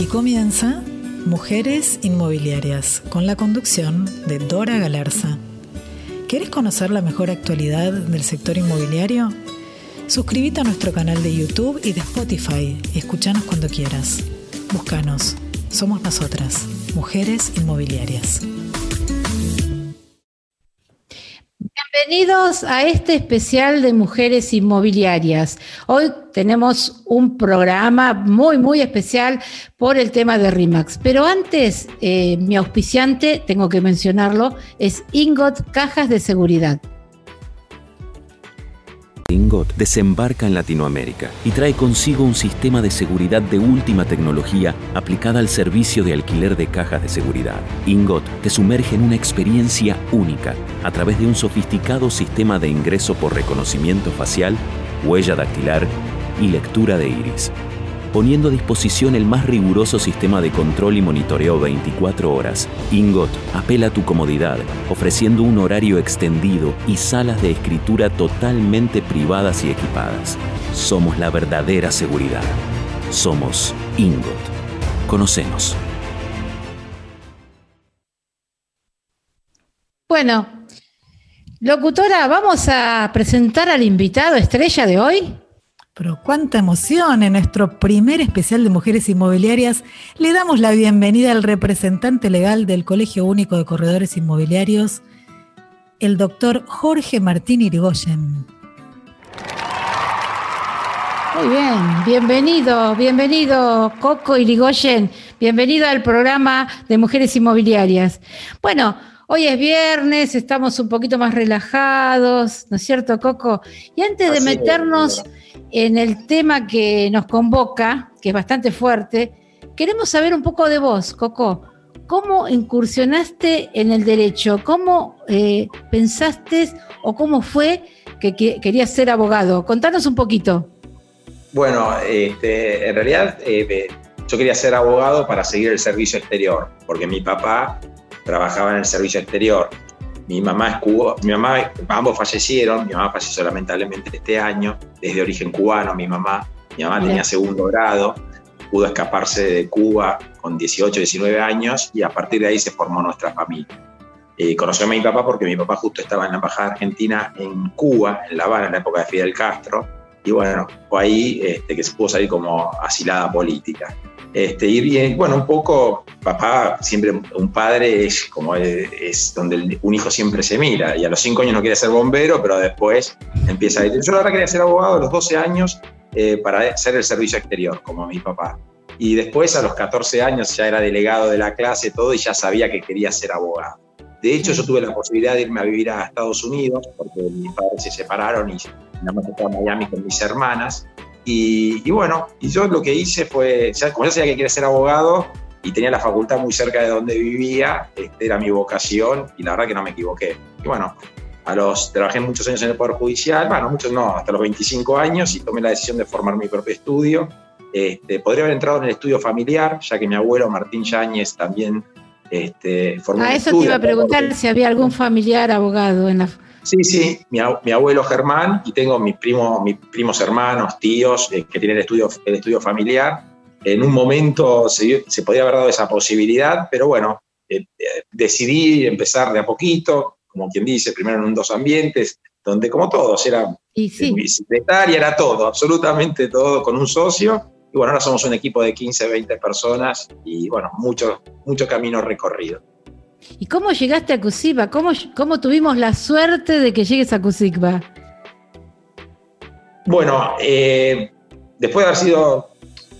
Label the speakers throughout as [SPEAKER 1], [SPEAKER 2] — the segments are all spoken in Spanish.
[SPEAKER 1] Aquí comienza Mujeres Inmobiliarias, con la conducción de Dora Galarza. ¿Quieres conocer la mejor actualidad del sector inmobiliario? Suscríbete a nuestro canal de YouTube y de Spotify y escúchanos cuando quieras. Búscanos. Somos nosotras, Mujeres Inmobiliarias.
[SPEAKER 2] Bienvenidos a este especial de Mujeres Inmobiliarias. Hoy tenemos un programa muy, muy especial por el tema de RIMAX. Pero antes, eh, mi auspiciante, tengo que mencionarlo, es Ingot Cajas de Seguridad.
[SPEAKER 3] Ingot desembarca en Latinoamérica y trae consigo un sistema de seguridad de última tecnología aplicada al servicio de alquiler de cajas de seguridad. Ingot te sumerge en una experiencia única a través de un sofisticado sistema de ingreso por reconocimiento facial, huella dactilar y lectura de iris poniendo a disposición el más riguroso sistema de control y monitoreo 24 horas. Ingot apela a tu comodidad, ofreciendo un horario extendido y salas de escritura totalmente privadas y equipadas. Somos la verdadera seguridad. Somos Ingot. Conocemos.
[SPEAKER 2] Bueno, locutora, vamos a presentar al invitado estrella de hoy.
[SPEAKER 1] Pero cuánta emoción en nuestro primer especial de Mujeres Inmobiliarias. Le damos la bienvenida al representante legal del Colegio Único de Corredores Inmobiliarios, el doctor Jorge Martín Irigoyen.
[SPEAKER 2] Muy bien, bienvenido, bienvenido Coco Irigoyen, bienvenido al programa de Mujeres Inmobiliarias. Bueno, Hoy es viernes, estamos un poquito más relajados, ¿no es cierto, Coco? Y antes de meternos en el tema que nos convoca, que es bastante fuerte, queremos saber un poco de vos, Coco. ¿Cómo incursionaste en el derecho? ¿Cómo eh, pensaste o cómo fue que, querías ser abogado? Contanos un poquito.
[SPEAKER 4] Bueno, este, en realidad eh, yo quería ser abogado para seguir el servicio exterior, porque mi papá trabajaba en el servicio exterior. Mi mamá es cuba, mi mamá, ambos fallecieron, mi mamá falleció lamentablemente este año, desde origen cubano, mi mamá, mi mamá tenía segundo grado, pudo escaparse de Cuba con 18, 19 años y a partir de ahí se formó nuestra familia. Eh, conoció a mi papá porque mi papá justo estaba en la Embajada Argentina en Cuba, en La Habana, en la época de Fidel Castro, y bueno, fue ahí este, que se pudo salir como asilada política. Este, y bueno, un poco, papá, siempre un padre es como es, donde un hijo siempre se mira. Y a los cinco años no quiere ser bombero, pero después empieza a decir, yo ahora quería ser abogado a los 12 años eh, para hacer el servicio exterior, como mi papá. Y después a los 14 años ya era delegado de la clase, todo, y ya sabía que quería ser abogado. De hecho, yo tuve la posibilidad de irme a vivir a Estados Unidos, porque mis padres se separaron y nada más estaba en Miami con mis hermanas. Y, bueno, y yo lo que hice fue, ya, como yo sabía que quería ser abogado y tenía la facultad muy cerca de donde vivía, este, era mi vocación y la verdad que no me equivoqué. Y bueno, a los, trabajé muchos años en el Poder Judicial, bueno, muchos no, hasta los 25 años y tomé la decisión de formar mi propio estudio. Este, podría haber entrado en el estudio familiar, ya que mi abuelo Martín Yáñez también este, formó.
[SPEAKER 2] A eso te iba a preguntar si había algún familiar abogado en la,
[SPEAKER 4] Sí, sí, mi, abuelo Germán y tengo mis, primos, mis primos hermanos, tíos eh, que tienen el estudio, el estudio familiar. En un momento se, se podía haber dado esa posibilidad, pero bueno, eh, eh, decidí empezar de a poquito, como quien dice, primero en un dos ambientes, donde como todos, era mi secretaria, era todo, absolutamente todo, con un socio. Y bueno, ahora somos un equipo de 15, 20 personas y bueno, mucho, mucho camino recorrido.
[SPEAKER 2] ¿Y cómo llegaste a Cusigba? ¿Cómo, ¿Cómo tuvimos la suerte de que llegues a Cusigba?
[SPEAKER 4] Bueno, eh, después de haber sido,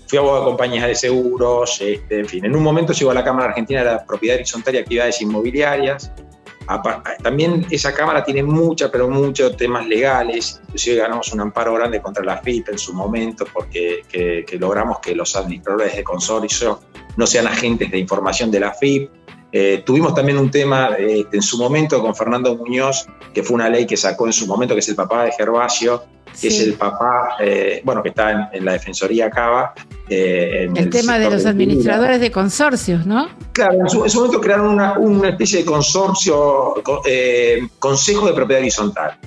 [SPEAKER 4] fui abogado de compañías de seguros, este, en fin, en un momento llegó a la Cámara Argentina de la Propiedad Horizontal y Actividades Inmobiliarias. También esa Cámara tiene mucha, pero muchos temas legales. Inclusive ganamos un amparo grande contra la FIP en su momento porque logramos que los administradores de consorcio no sean agentes de información de la FIP. Eh, tuvimos también un tema este, en su momento con Fernando Muñoz, que fue una ley que sacó en su momento, que es el papá de Gervasio, que es el papá, eh, bueno, que está en, la Defensoría Cava.
[SPEAKER 2] Eh, el, tema de los administradores de consorcios, ¿no?
[SPEAKER 4] Claro, en su, momento crearon una, una, especie de consorcio, Consejo de Propiedad Horizontal,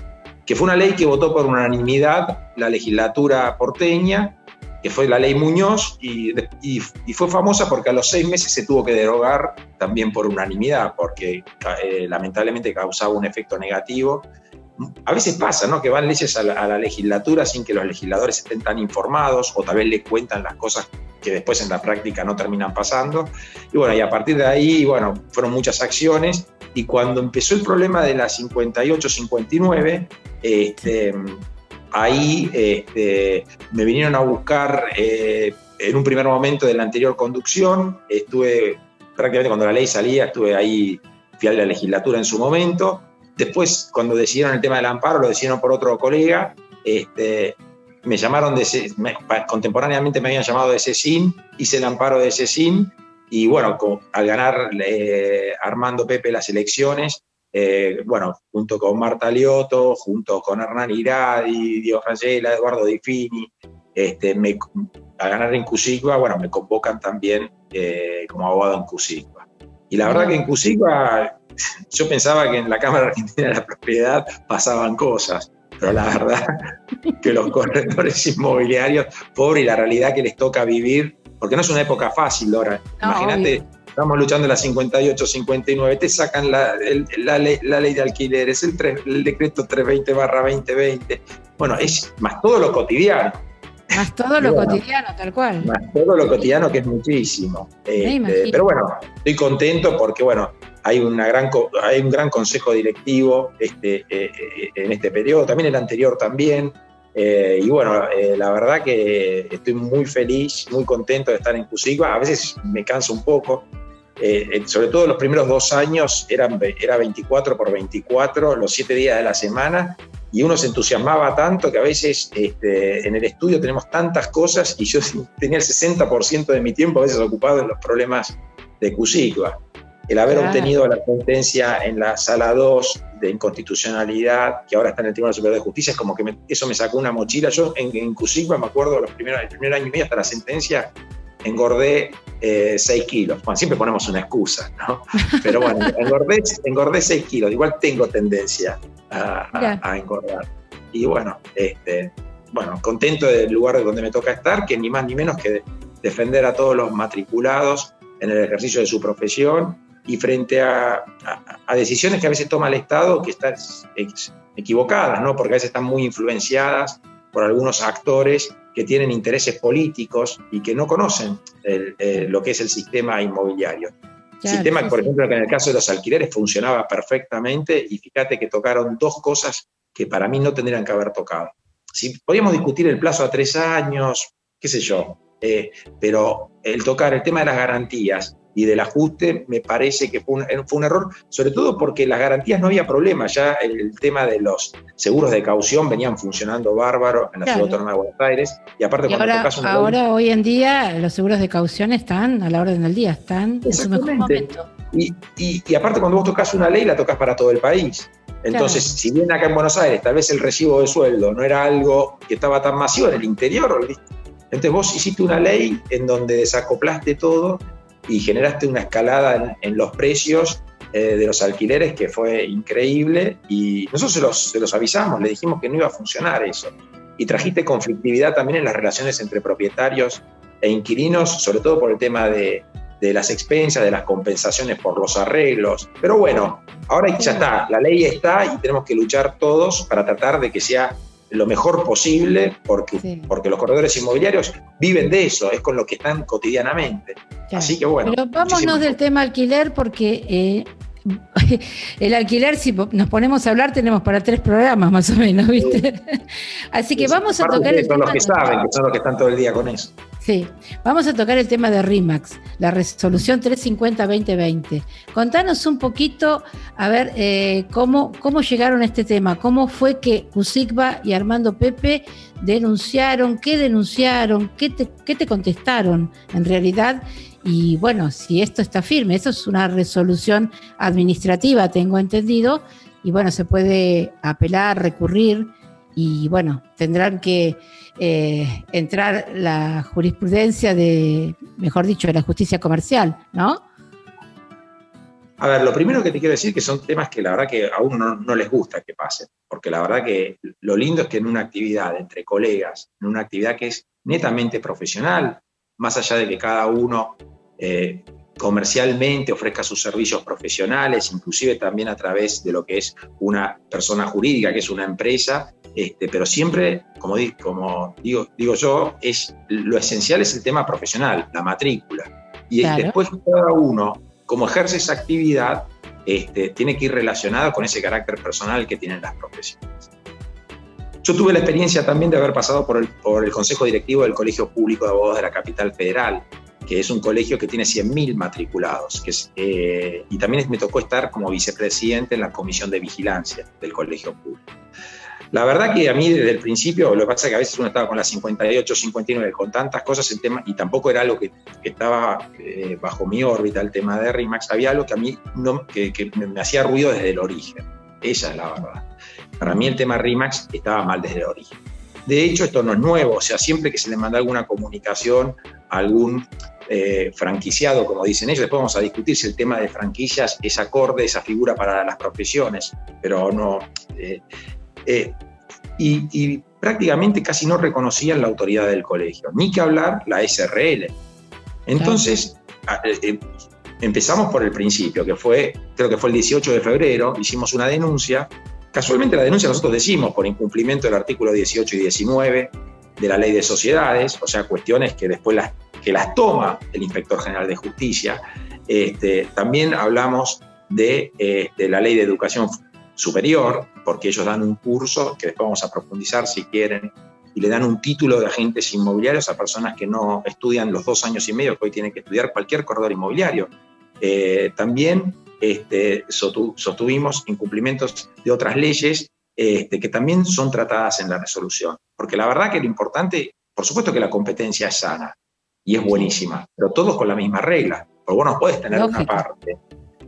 [SPEAKER 4] que fue una ley que votó por unanimidad la legislatura porteña que fue la ley Muñoz, y, fue famosa porque a los seis meses se tuvo que derogar también por unanimidad, porque eh, lamentablemente causaba un efecto negativo. A veces pasa, ¿no? Que van leyes a la, legislatura sin que los legisladores estén tan informados o tal vez le cuentan las cosas que después en la práctica no terminan pasando. Y bueno, y a partir de ahí, bueno, fueron muchas acciones. Y cuando empezó el problema de la 58-59, este, ahí este, me vinieron a buscar eh, en un primer momento de la anterior conducción, estuve prácticamente cuando la ley salía, estuve ahí, fui a la legislatura en su momento, después cuando decidieron el tema del amparo, lo decidieron por otro colega, este, me llamaron de, contemporáneamente me habían llamado de CECIN, hice el amparo de CECIN, y bueno, al ganar eh, Armando Pepe las elecciones, eh, bueno, junto con Marta Lioto, junto con Hernán Iradi, Diego Rangela, Eduardo Di Fini, este, a ganar en Cusigua, bueno, me convocan también eh, como abogado en Cusigua. Y la verdad que en Cusigua yo pensaba que en la Cámara Argentina de la Propiedad pasaban cosas, pero la verdad que los corredores inmobiliarios, pobre y la realidad que les toca vivir, porque no es una época fácil, Dora. Imagínate estamos luchando en la 58, 59, te sacan la, ley, de alquileres, el, el decreto 320 barra 2020. Bueno, es más todo lo cotidiano.
[SPEAKER 2] Más todo lo cotidiano, tal cual.
[SPEAKER 4] Más todo lo cotidiano que es muchísimo. Este, pero bueno, estoy contento porque bueno, hay, una gran, hay un gran consejo directivo este, eh, eh, en este periodo, también el anterior también. Eh, y bueno, la verdad que estoy muy feliz, muy contento de estar en Cusigua. A veces me canso un poco, eh, sobre todo los primeros dos años eran, era 24 por 24, los siete días de la semana, y uno se entusiasmaba tanto que a veces este, en el estudio tenemos tantas cosas y yo tenía el 60% de mi tiempo a veces ocupado en los problemas de Cusigua. El haber obtenido la sentencia en la sala 2 de inconstitucionalidad, que ahora está en el Tribunal Superior de Justicia, es como que eso me sacó una mochila. Yo en, en Cusigua me acuerdo los primeros, el primer año y medio hasta la sentencia, engordé 6 eh, kilos. Bueno, siempre ponemos una excusa, ¿no? Pero bueno, engordé, engordé 6 kilos. Igual tengo tendencia a, engordar. Y bueno, este, bueno, contento del lugar donde me toca estar, que ni más ni menos que defender a todos los matriculados en el ejercicio de su profesión y frente a, decisiones que a veces toma el Estado que están equivocadas, ¿no? porque a veces están muy influenciadas por algunos actores que tienen intereses políticos y que no conocen lo que es el sistema inmobiliario. sistema, por ejemplo, que en el caso de los alquileres funcionaba perfectamente y fíjate que tocaron dos cosas que para mí no tendrían que haber tocado. Si podíamos discutir el plazo a tres años, qué sé yo, eh, pero el tocar el tema de las garantías y del ajuste me parece que fue un, error, sobre todo porque las garantías no había problema, ya el, tema de los seguros de caución venían funcionando bárbaro en la ciudad autónoma de Buenos Aires y aparte
[SPEAKER 2] cuando ahora, ahora hoy en día los seguros de caución están a la orden del día, están en su mejor momento.
[SPEAKER 4] Y, y, aparte cuando vos tocas una ley la tocas para todo el país. Entonces, si bien acá en Buenos Aires tal vez el recibo de sueldo no era algo que estaba tan masivo en el interior, entonces vos hiciste una ley en donde desacoplaste todo y generaste una escalada en, los precios eh, de los alquileres que fue increíble y nosotros se los, avisamos, le dijimos que no iba a funcionar eso. Y trajiste conflictividad también en las relaciones entre propietarios e inquilinos, sobre todo por el tema de, de las expensas, de las compensaciones por los arreglos. Pero bueno, ahora ya está, la ley está y tenemos que luchar todos para tratar de que sea lo mejor posible, porque, porque los corredores inmobiliarios viven de eso, es con lo que están cotidianamente. Así que bueno.
[SPEAKER 2] Pero vámonos del tema alquiler, porque eh, el alquiler, si nos ponemos a hablar, tenemos para tres programas más o menos, ¿viste? Así que vamos a tocar
[SPEAKER 4] el Son los que saben, que son los que están todo el día con eso.
[SPEAKER 2] Sí, vamos a tocar el tema de RIMAX, la resolución 350-2020. Contanos un poquito, a ver, eh, cómo, cómo llegaron a este tema, cómo fue que Cusigba y Armando Pepe denunciaron, qué denunciaron, qué te, qué te contestaron en realidad y bueno, si esto está firme, eso es una resolución administrativa, tengo entendido, y bueno, se puede apelar, recurrir, y bueno, tendrán que eh, entrar la jurisprudencia de, mejor dicho, de la justicia comercial, ¿no?
[SPEAKER 4] A ver, lo primero que te quiero decir que son temas que la verdad que a uno no, les gusta que pasen, porque la verdad que lo lindo es que en una actividad entre colegas, en una actividad que es netamente profesional, más allá de que cada uno eh, comercialmente ofrezca sus servicios profesionales, inclusive también a través de lo que es una persona jurídica, que es una empresa, este, pero siempre, como, como digo, digo yo, es, lo esencial es el tema profesional, la matrícula. Y después cada uno, como ejerce esa actividad, este, tiene que ir relacionado con ese carácter personal que tienen las profesiones. Yo tuve la experiencia también de haber pasado por el, Consejo Directivo del Colegio Público de Abogados de la Capital Federal, que es un colegio que tiene 100.000 matriculados. Eh, y también me tocó estar como vicepresidente en la comisión de vigilancia del colegio público. La verdad que a mí desde el principio, lo que pasa es que a veces uno estaba con las 58, 59, con tantas cosas en tema, y tampoco era algo que, estaba eh, bajo mi órbita, el tema de RIMAX, había algo que a mí que, me hacía ruido desde el origen. Esa es la verdad. Para mí el tema RIMAX estaba mal desde el origen. De hecho, esto no es nuevo, o sea, siempre que se le manda alguna comunicación a algún eh, franquiciado, como dicen ellos. Después vamos a discutir si el tema de franquicias es acorde, esa figura para las profesiones, pero no. Eh, eh, y, prácticamente casi no reconocían la autoridad del colegio, ni que hablar la SRL. Entonces, empezamos por el principio, que fue, creo que fue el 18 de febrero, hicimos una denuncia. Casualmente la denuncia nosotros decimos por incumplimiento del artículo 18 y 19 de la ley de sociedades, o sea, cuestiones que después las que las toma el inspector general de justicia. Este, también hablamos de, este, la ley de educación superior, porque ellos dan un curso que después vamos a profundizar si quieren, y le dan un título de agentes inmobiliarios a personas que no estudian los dos años y medio que hoy tienen que estudiar cualquier corredor inmobiliario. Eh, también este, sostuvimos incumplimientos de otras leyes este, que también son tratadas en la resolución. Porque la verdad que lo importante, por supuesto que la competencia es sana, y es buenísima, pero todos con la misma regla. Porque vos no puedes tener una parte,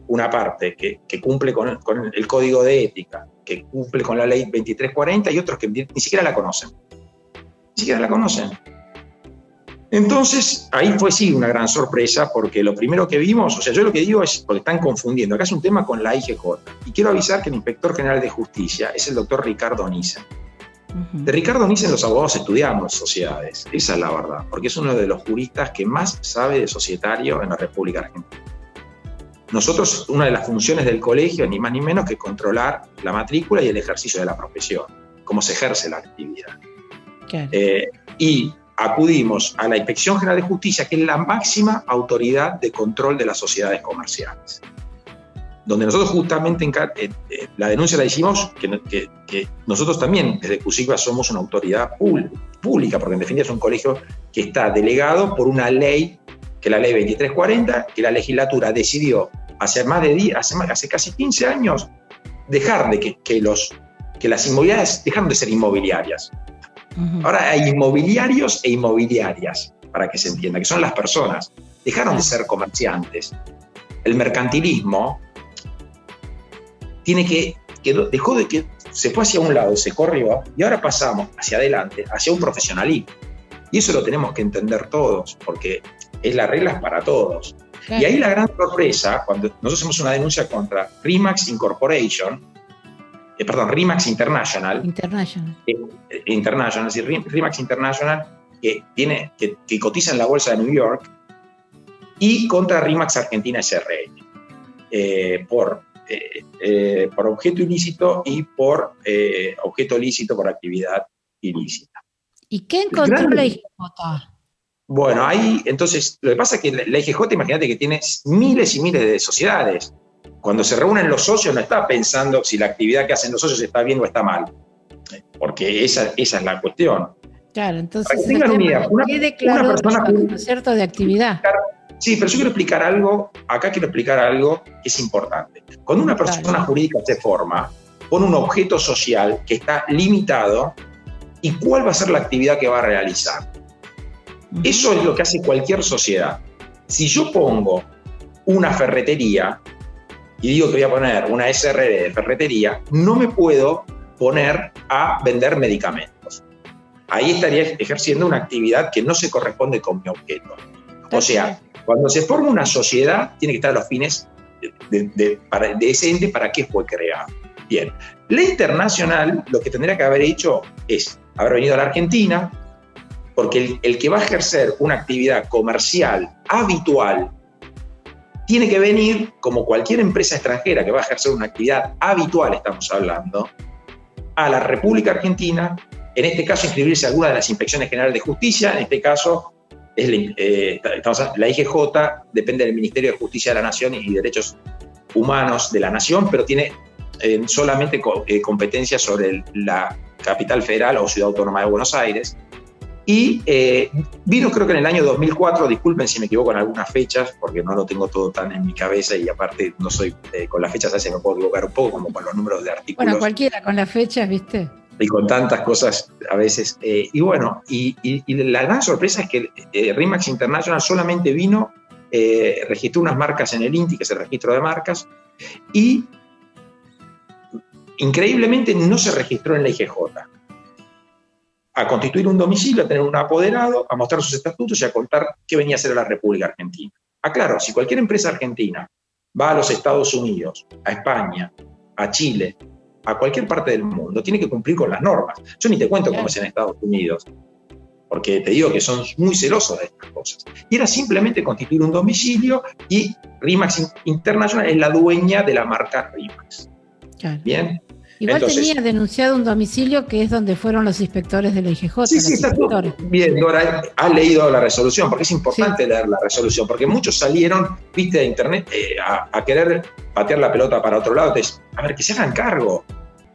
[SPEAKER 4] una parte que, cumple con, el código de ética, que cumple con la ley 2340 y otros que ni, siquiera la conocen. Ni siquiera la conocen. Entonces, ahí fue sí una gran sorpresa porque lo primero que vimos, o sea, yo lo que digo es, porque están confundiendo, acá es un tema con la IGJ. Y quiero avisar que el inspector general de justicia es el doctor Ricardo Nissen. De Ricardo Nissen los abogados estudiamos sociedades, esa es la verdad, porque es uno de los juristas que más sabe de societario en la República Argentina. Nosotros, una de las funciones del colegio, ni más ni menos que controlar la matrícula y el ejercicio de la profesión, cómo se ejerce la actividad. Eh, y acudimos a la Inspección General de Justicia, que es la máxima autoridad de control de las sociedades comerciales donde nosotros justamente eh, eh, la denuncia la hicimos que, nosotros también desde CUSICBA somos una autoridad pública, porque en definitiva es un colegio que está delegado por una ley, que es la ley 2340, que la legislatura decidió hace más de 10, hace, hace casi 15 años dejar de que, los, que las inmobiliarias dejaron de ser inmobiliarias. Ahora hay inmobiliarios e inmobiliarias, para que se entienda, que son las personas. Dejaron de ser comerciantes. El mercantilismo tiene que, dejó de que se fue hacia un lado, se corrió y ahora pasamos hacia adelante, hacia un profesionalismo. Y eso lo tenemos que entender todos, porque es la regla para todos. Y ahí la gran sorpresa, cuando nosotros hacemos una denuncia contra Rimax Incorporation, eh, perdón, Rimax International.
[SPEAKER 2] International.
[SPEAKER 4] Eh, International, decir, Rimax International, que, tiene, que, que, cotiza en la bolsa de New York, y contra Rimax Argentina SRL, eh, por eh, por objeto ilícito y por objeto lícito por actividad ilícita.
[SPEAKER 2] ¿Y qué encontró la IGJ?
[SPEAKER 4] Bueno, ahí, entonces, lo que pasa es que la IGJ, imagínate que tiene miles y miles de sociedades. Cuando se reúnen los socios, no está pensando si la actividad que hacen los socios está bien o está mal, porque esa, esa es la cuestión.
[SPEAKER 2] Claro, entonces, una, una persona cierto de actividad.
[SPEAKER 4] Sí, pero yo quiero explicar algo, acá quiero explicar algo que es importante. Cuando una persona jurídica se forma, pone un objeto social que está limitado y cuál va a ser la actividad que va a realizar. Eso es lo que hace cualquier sociedad. Si yo pongo una ferretería y digo que voy a poner una SRL de ferretería, no me puedo poner a vender medicamentos. Ahí estaría ejerciendo una actividad que no se corresponde con mi objeto. O sea, cuando se forma una sociedad, tiene que estar a los fines de, ese ente para qué fue creado. Bien, la internacional lo que tendría que haber hecho es haber venido a la Argentina, Porque el, que va a ejercer una actividad comercial habitual tiene que venir, como cualquier empresa extranjera que va a ejercer una actividad habitual, estamos hablando, a la República Argentina, en este caso inscribirse a alguna de las inspecciones generales de justicia, en este caso es la, eh, IGJ, depende del Ministerio de Justicia de la Nación y Derechos Humanos de la Nación, pero tiene eh, solamente eh, competencia sobre la capital federal o ciudad autónoma de Buenos Aires. Y eh, vino creo que en el año 2004, disculpen si me equivoco en algunas fechas, porque no lo tengo todo tan en mi cabeza y aparte no soy, con las fechas a veces me puedo equivocar un poco, como con los números de artículos.
[SPEAKER 2] Bueno, cualquiera con las fechas, ¿viste?
[SPEAKER 4] Y con tantas cosas a veces. y bueno, y, la gran sorpresa es que RIMAX International solamente vino, registró unas marcas en el INTI, que es el registro de marcas, y increíblemente no se registró en la IGJ. A constituir un domicilio, a tener un apoderado, a mostrar sus estatutos y a contar qué venía a hacer la República Argentina. Aclaro, si cualquier empresa argentina va a los Estados Unidos, a España, a Chile, a cualquier parte del mundo, tiene que cumplir con las normas. Yo ni te cuento cómo es en Estados Unidos, porque te digo que son muy celosos de estas cosas. Y era simplemente constituir un domicilio y RIMAX International es la dueña de la marca RIMAX. Bien.
[SPEAKER 2] Igual tenía denunciado un domicilio que es donde fueron los inspectores de la IGJ.
[SPEAKER 4] Sí, sí, está bien, Dora, has leído la resolución, porque es importante leer la resolución, porque muchos salieron, viste, de internet eh, a, querer patear la pelota para otro lado, entonces, a ver, que se hagan cargo.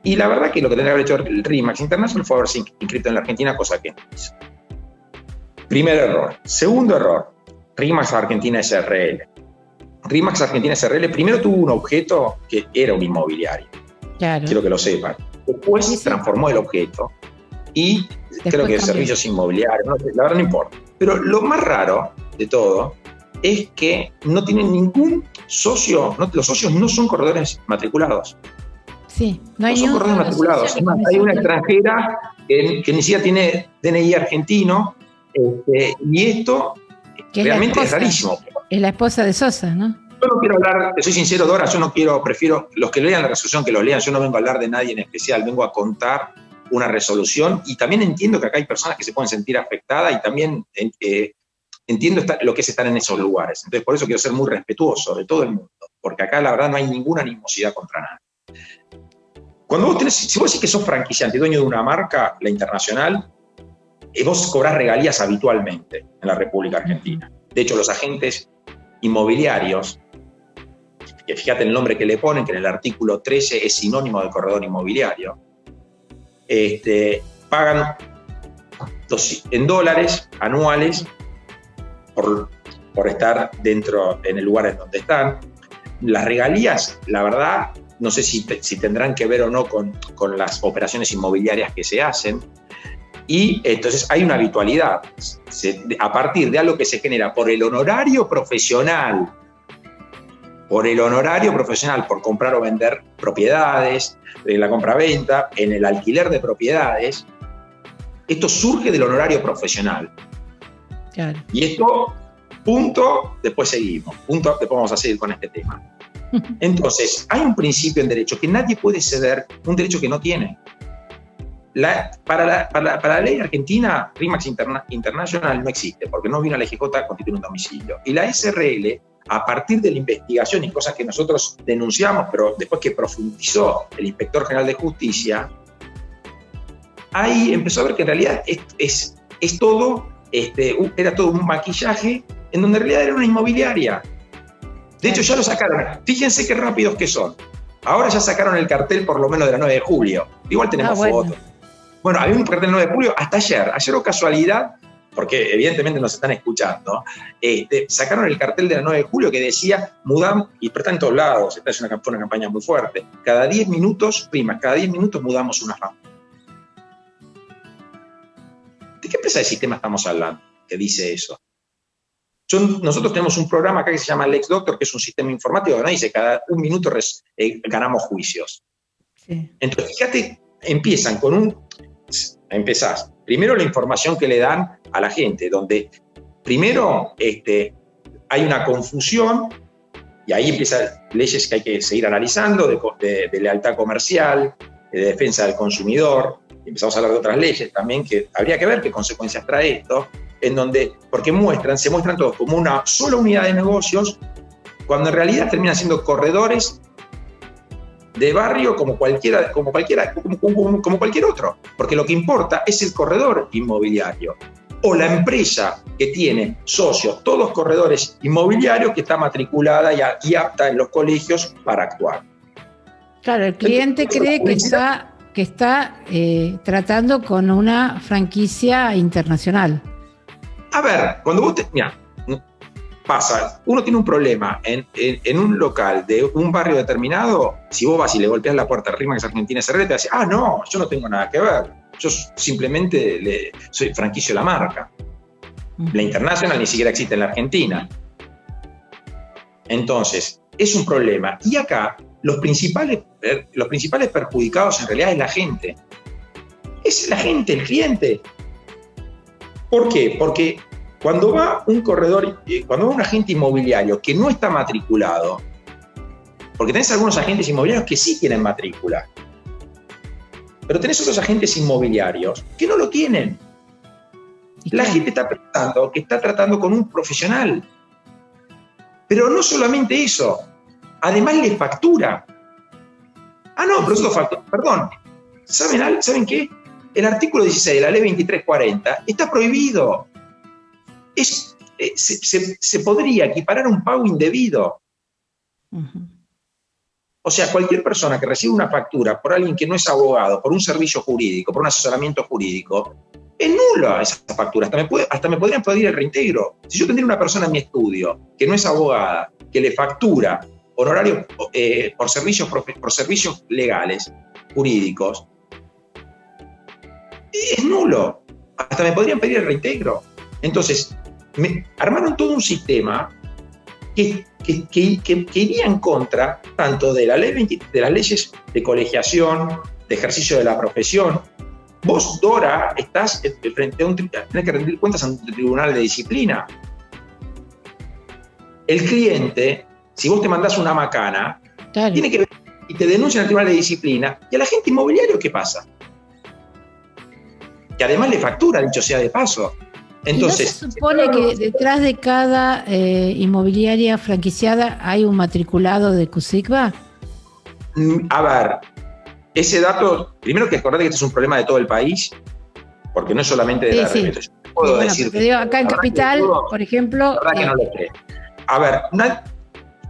[SPEAKER 4] Y la verdad que lo que tendría que haber hecho el RIMAX International fue haberse inscrito en la Argentina, cosa que no hizo. Primer error. Segundo error, RIMAX Argentina SRL. RIMAX Argentina SRL primero tuvo un objeto que era un inmobiliario Quiero que lo sepan. Después se transformó el objeto y creo que servicios inmobiliarios, la verdad no importa. Pero lo más raro de todo es que no tienen ningún socio, los socios no son corredores matriculados.
[SPEAKER 2] Sí,
[SPEAKER 4] no hay son corredores matriculados. hay una extranjera que, ni siquiera tiene DNI argentino este, y esto realmente es rarísimo.
[SPEAKER 2] Es la esposa de Sosa, ¿no?
[SPEAKER 4] Yo no quiero hablar, soy sincero, Dora, yo no quiero, prefiero los que lean la resolución que lo lean, yo no vengo a hablar de nadie en especial, vengo a contar una resolución y también entiendo que acá hay personas que se pueden sentir afectadas y también eh, entiendo lo que es estar en esos lugares. Entonces, por eso quiero ser muy respetuoso de todo el mundo, porque acá la verdad no hay ninguna animosidad contra nadie. Cuando vos tenés, si vos decís que sos franquiciante dueño de una marca, la internacional, eh, vos cobrás regalías habitualmente en la República Argentina. De hecho, los agentes inmobiliarios que fíjate el nombre que le ponen, que en el artículo 13 es sinónimo de corredor inmobiliario, este, pagan en dólares anuales por, por estar dentro, en el lugar en donde están. Las regalías, la verdad, no sé si, si tendrán que ver o no con, con, las operaciones inmobiliarias que se hacen. Y entonces hay una habitualidad. a partir de algo que se genera por el honorario profesional por el honorario profesional, por comprar o vender propiedades, en la compra-venta, en el alquiler de propiedades. Esto surge del honorario profesional. Y esto, punto, después seguimos, punto, después vamos a seguir con este tema. Entonces, hay un principio en derecho que nadie puede ceder un derecho que no tiene. para, la, para, la, ley argentina, RIMAX International no existe, porque no vino a la EGJ a constituir un domicilio. Y la SRL a partir de la investigación y cosas que nosotros denunciamos, pero después que profundizó el inspector general de justicia, ahí empezó a ver que en realidad es, es, todo, este, era todo un maquillaje en donde en realidad era una inmobiliaria. De hecho, ya lo sacaron. Fíjense qué rápidos que son. Ahora ya sacaron el cartel por lo menos de la 9 de julio. Igual tenemos ah, fotos. Bueno, había un cartel 9 de julio hasta ayer. Ayer o casualidad porque evidentemente nos están escuchando, este, sacaron el cartel de la 9 de julio que decía, mudamos, y está en todos lados, esta es una, una campaña muy fuerte, cada 10 minutos, prima, cada 10 minutos mudamos una familia. ¿De qué empresa de sistema estamos hablando que dice eso? nosotros tenemos un programa acá que se llama Lex Doctor, que es un sistema informático que dice cada un minuto eh, ganamos juicios. Entonces, fíjate, empiezan con un, empezás. Primero la información que le dan a la gente, donde primero este, hay una confusión y ahí empiezan leyes que hay que seguir analizando de, lealtad comercial, de defensa del consumidor, empezamos a hablar de otras leyes también, que habría que ver qué consecuencias trae esto, en donde, porque muestran, se muestran todos como una sola unidad de negocios, cuando en realidad terminan siendo corredores de barrio como cualquiera, como cualquiera, como, como cualquier otro, porque lo que importa es el corredor inmobiliario o la empresa que tiene socios, todos corredores inmobiliarios que está matriculada y, apta en los colegios para actuar.
[SPEAKER 2] Claro, el cliente cree que está, que está eh, tratando con una franquicia internacional.
[SPEAKER 4] A ver, cuando vos te, pasa, uno tiene un problema en, un local de un barrio determinado, si vos vas y le golpeas la puerta arriba que es Argentina SRL, te a decir, ah, no, yo no tengo nada que ver, yo simplemente le, soy franquicio de la marca. La internacional ni siquiera existe en la Argentina. Entonces, es un problema. Y acá, los principales, eh, los principales perjudicados en realidad es la gente. Es la gente, el cliente. ¿Por qué? Porque cuando va un corredor, cuando va un agente inmobiliario que no está matriculado, porque tenés algunos agentes inmobiliarios que sí tienen matrícula, pero tenés otros agentes inmobiliarios que no lo tienen. La gente está pensando que está tratando con un profesional. Pero no solamente eso, además le factura. Ah, no, pero eso factura. Perdón. ¿Saben, ¿Saben qué? El artículo 16 de la ley 2340 está prohibido. Eh, se, podría equiparar un pago indebido. O sea, cualquier persona que recibe una factura por alguien que no es abogado, por un servicio jurídico, por un asesoramiento jurídico, es nula esa factura. Hasta me, puede, hasta me podrían pedir el reintegro. Si yo tendría una persona en mi estudio que no es abogada, que le factura honorario eh, por, servicios, por servicios legales, jurídicos, es nulo. Hasta me podrían pedir el reintegro. Entonces, me armaron todo un sistema que, iría en contra tanto de, la ley de las leyes de colegiación, de ejercicio de la profesión. Vos, Dora, estás frente a un tenés que rendir cuentas ante un tribunal de disciplina. El cliente, si vos te mandás una macana, tiene que y te denuncian al tribunal de disciplina. ¿Y a la gente inmobiliario qué pasa? Que además le factura, dicho sea de paso. Entonces,
[SPEAKER 2] se supone que detrás de cada eh, inmobiliaria franquiciada hay un matriculado de CUSICBA?
[SPEAKER 4] Mm, a ver, ese dato, primero que acordate que este es un problema de todo el país, porque no es solamente de la sí.
[SPEAKER 2] Puedo decir acá en Capital, por ejemplo.
[SPEAKER 4] La que no lo sé. A ver,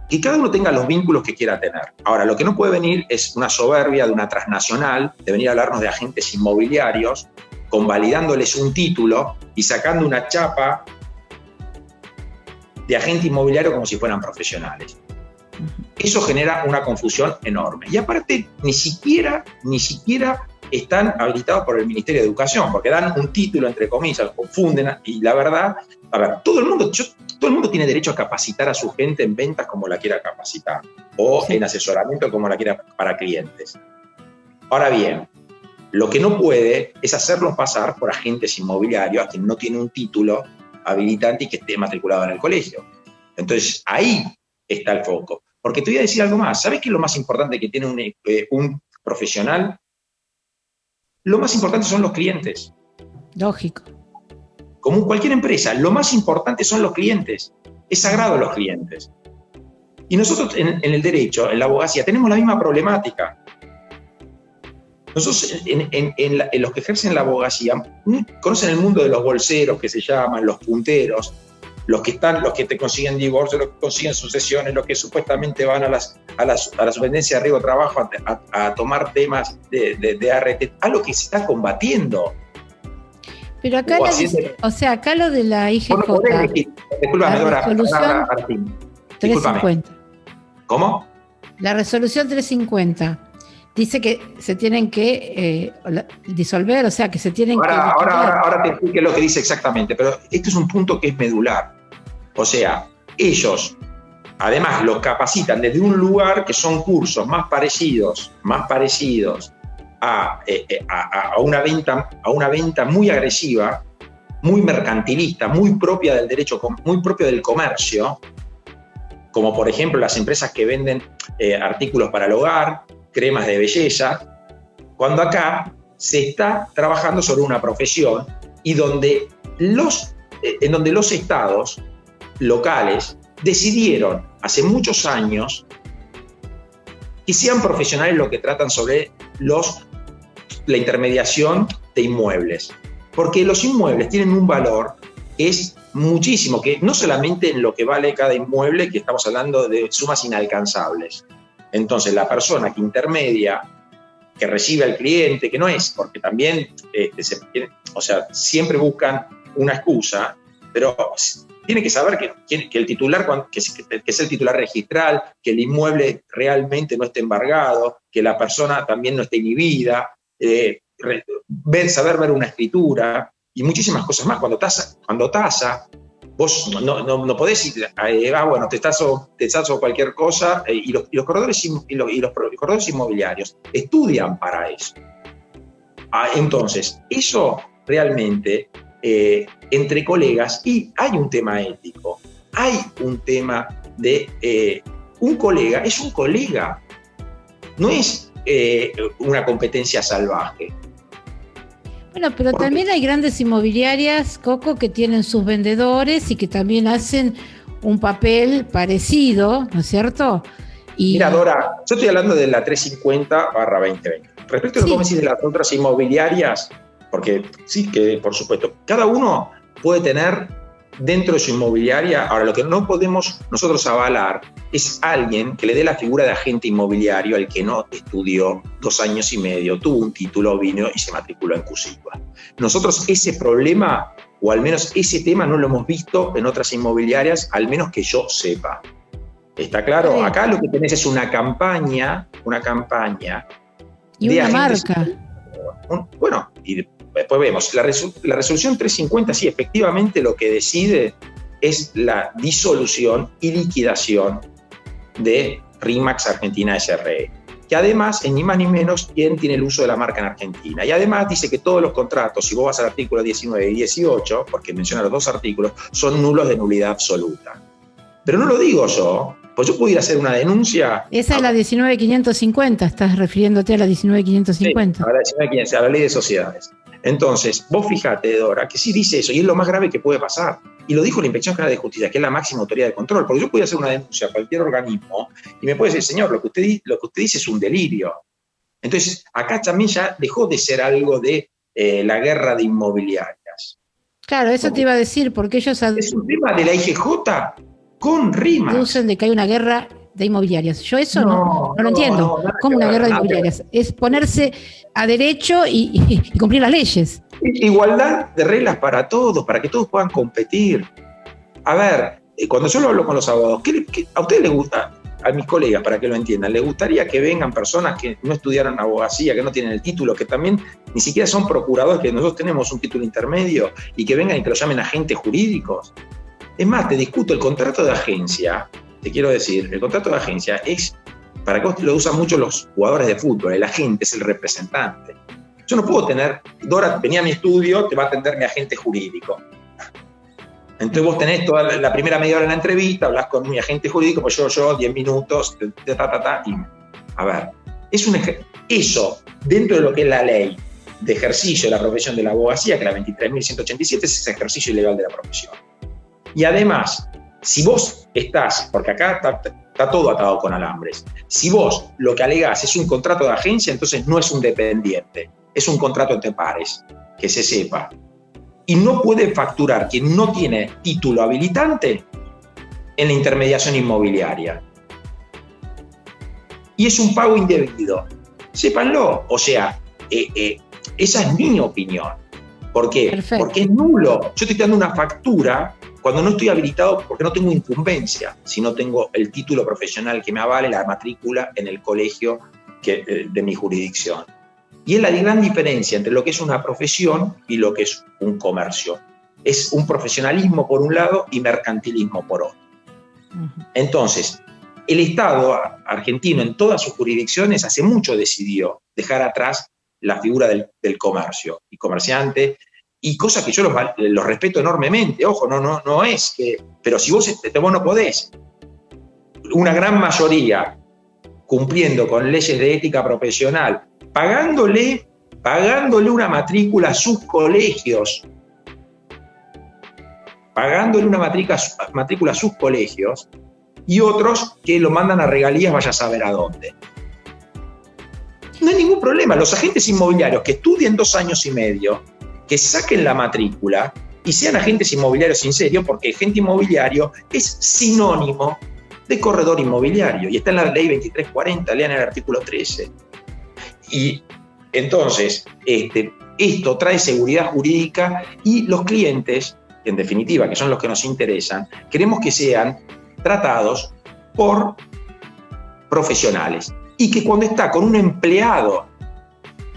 [SPEAKER 4] que cada uno tenga los vínculos que quiera tener. Ahora, lo que no puede venir es una soberbia de una transnacional, de venir a hablarnos de agentes inmobiliarios, convalidándoles un título y sacando una chapa de agente inmobiliario como si fueran profesionales. Eso genera una confusión enorme. Y aparte, ni siquiera, ni siquiera están habilitados por el Ministerio de Educación, porque dan un título, entre comillas, confunden, y la verdad, a ver, todo el mundo, todo el mundo tiene derecho a capacitar a su gente en ventas como la quiera capacitar, o en asesoramiento como la quiera para clientes. Ahora bien, lo que no puede es hacerlos pasar por agentes inmobiliarios a quien no tiene un título habilitante y que esté matriculado en el colegio. Entonces, ahí está el foco. Porque te voy a decir algo más. ¿Sabes qué es lo más importante que tiene un, eh, un profesional? Lo más importante son los clientes.
[SPEAKER 2] Lógico.
[SPEAKER 4] Como cualquier empresa, lo más importante son los clientes. Es sagrado los clientes. Y nosotros en, en el derecho, en la abogacía, tenemos la misma problemática. Nosotros, en, los que ejercen la abogacía, mm, conocen el mundo de los bolseros, que se llaman, los punteros, los que están, los que te consiguen divorcio, los que consiguen sucesiones, los que supuestamente van a las a la, a la superintendencia de riesgo de trabajo a, tomar temas de, de, de ART, algo que se está combatiendo.
[SPEAKER 2] Pero acá, o, o sea, acá lo de la IGJ.
[SPEAKER 4] Disculpame,
[SPEAKER 2] la resolución 350.
[SPEAKER 4] ¿Cómo?
[SPEAKER 2] La resolución 350 dice que se tienen que eh, disolver, o sea, que se tienen
[SPEAKER 4] que...
[SPEAKER 2] Ahora,
[SPEAKER 4] ahora, te explico lo que dice exactamente, pero este es un punto que es medular. O sea, ellos además los capacitan desde un lugar que son cursos más parecidos, más parecidos a, eh, eh, a, una, venta, a una venta muy agresiva, muy mercantilista, muy propia del derecho, muy propio del comercio, como por ejemplo las empresas que venden artículos para el hogar, cremas de belleza, cuando acá se está trabajando sobre una profesión y donde los, eh, en donde los estados locales decidieron hace muchos años que sean profesionales los que tratan sobre los, la intermediación de inmuebles. Porque los inmuebles tienen un valor que es muchísimo, que no solamente en lo que vale cada inmueble, que estamos hablando de sumas inalcanzables. Entonces, la persona que intermedia, que recibe al cliente, que no es, porque también, este, o sea, siempre buscan una excusa, pero tiene que saber que, el titular, que es, el titular registral, que el inmueble realmente no esté embargado, que la persona también no esté inhibida, eh, ver, saber ver una escritura y muchísimas cosas más. Cuando tasa, cuando tasa vos no, no, no podés ir, eh, ah, bueno, te taso, te cualquier cosa, eh, y, los, y, los, corredores, y, los, y los corredores inmobiliarios estudian para eso. Ah, entonces, eso realmente eh, entre colegas y hay un tema ético, hay un tema de un colega, es un colega, no es una competencia salvaje.
[SPEAKER 2] Bueno, pero también hay grandes inmobiliarias, Coco, que tienen sus vendedores y que también hacen un papel parecido, ¿no es cierto?
[SPEAKER 4] Y... Mira, Dora, yo estoy hablando de la 350 barra 2020. Respecto a lo que me decís de las otras inmobiliarias, porque sí que, por supuesto, cada uno puede tener dentro de su inmobiliaria, ahora lo que no podemos nosotros avalar es alguien que le dé la figura de agente inmobiliario al que no estudió dos años y medio, tuvo un título, vino y se matriculó en CUSIPA. Nosotros ese problema, o al menos ese tema, no lo hemos visto en otras inmobiliarias, al menos que yo sepa. ¿Está claro? Acá lo que tenés es una campaña, una campaña.
[SPEAKER 2] Y una marca.
[SPEAKER 4] bueno, y después vemos, la, resolución 350 sí, efectivamente lo que decide es la disolución y liquidación de RIMAX Argentina SRE, que además es ni más ni menos quien tiene el uso de la marca en Argentina. Y además dice que todos los contratos, si vos vas al artículo 19 y 18, porque menciona los dos artículos, son nulos de nulidad absoluta. Pero no lo digo yo, pues yo pudiera hacer una denuncia.
[SPEAKER 2] Esa es la 19550, estás refiriéndote a la 19550. Sí, a la
[SPEAKER 4] 19550, a la ley de sociedades. Entonces, vos fíjate, Dora, que sí dice eso y es lo más grave que puede pasar. Y lo dijo la Inspección General de Justicia, que es la máxima autoridad de control, porque yo podía hacer una denuncia a cualquier organismo y me puede decir, señor, lo que usted, lo que usted dice es un delirio. Entonces, acá también ya dejó de ser algo de eh, la guerra de inmobiliarias.
[SPEAKER 2] Claro, eso te iba a decir, porque ellos...
[SPEAKER 4] Es un tema de la IGJ con rimas.
[SPEAKER 2] Aducen de que hay una guerra de inmobiliarias. Yo eso no, no, lo entiendo. ¿Cómo una guerra de inmobiliarias? Es ponerse a derecho y, cumplir las leyes.
[SPEAKER 4] Igualdad de reglas para todos, para que todos puedan competir. A ver, eh, cuando yo lo hablo con los abogados, a ustedes les gusta, a mis colegas, para que lo entiendan, les gustaría que vengan personas que no estudiaron abogacía, que no tienen el título, que también ni siquiera son procuradores, que nosotros tenemos un título intermedio, y que vengan y que lo llamen agentes jurídicos. Es más, te discuto el contrato de agencia, te quiero decir, el contrato de agencia es, para que lo usan mucho los jugadores de fútbol, el agente es el representante. Yo no puedo tener, Dora venía a mi estudio, te va a atender mi agente jurídico. Entonces vos tenés toda la primera media hora de la entrevista, hablas con mi agente jurídico, pues yo, yo, 10 minutos, ta, ta, ta, a ver, es un eso, dentro de lo que es la ley de ejercicio de la profesión de la abogacía, que la 23.187 es ese ejercicio ilegal de la profesión. Y además, si vos estás, porque acá está, todo atado con alambres, si vos lo que alegás es un contrato de agencia, entonces no es un dependiente, es un contrato entre pares, que se sepa. Y no puede facturar quien no tiene título habilitante en la intermediación inmobiliaria. Y es un pago indebido. Sépanlo. O sea, eh, eh, esa es mi opinión. ¿Por qué? Porque es nulo. Yo estoy dando una factura cuando no estoy habilitado porque no tengo incumbencia, si no tengo el título profesional que me avale la matrícula en el colegio que, eh, de mi jurisdicción. Y es la gran diferencia entre lo que es una profesión y lo que es un comercio. Es un profesionalismo por un lado y mercantilismo por otro. Entonces, el Estado argentino en todas sus jurisdicciones hace mucho decidió dejar atrás la figura del, del comercio y comerciante y cosas que yo los, respeto enormemente, ojo, no, no, no es que, pero si vos, este, vos no podés, una gran mayoría cumpliendo con leyes de ética profesional, pagándole pagándole una matrícula a sus colegios, pagándole una matrícula, a sus colegios, y otros que lo mandan a regalías, vaya a saber a dónde. No hay ningún problema. Los agentes inmobiliarios que estudien dos años y medio, que saquen la matrícula y sean agentes inmobiliarios en serio, porque agente inmobiliario es sinónimo de corredor inmobiliario y está en la ley 2340, lean el artículo 13. Y entonces, este, esto trae seguridad jurídica y los clientes, en definitiva, que son los que nos interesan, queremos que sean tratados por profesionales y que cuando está con un empleado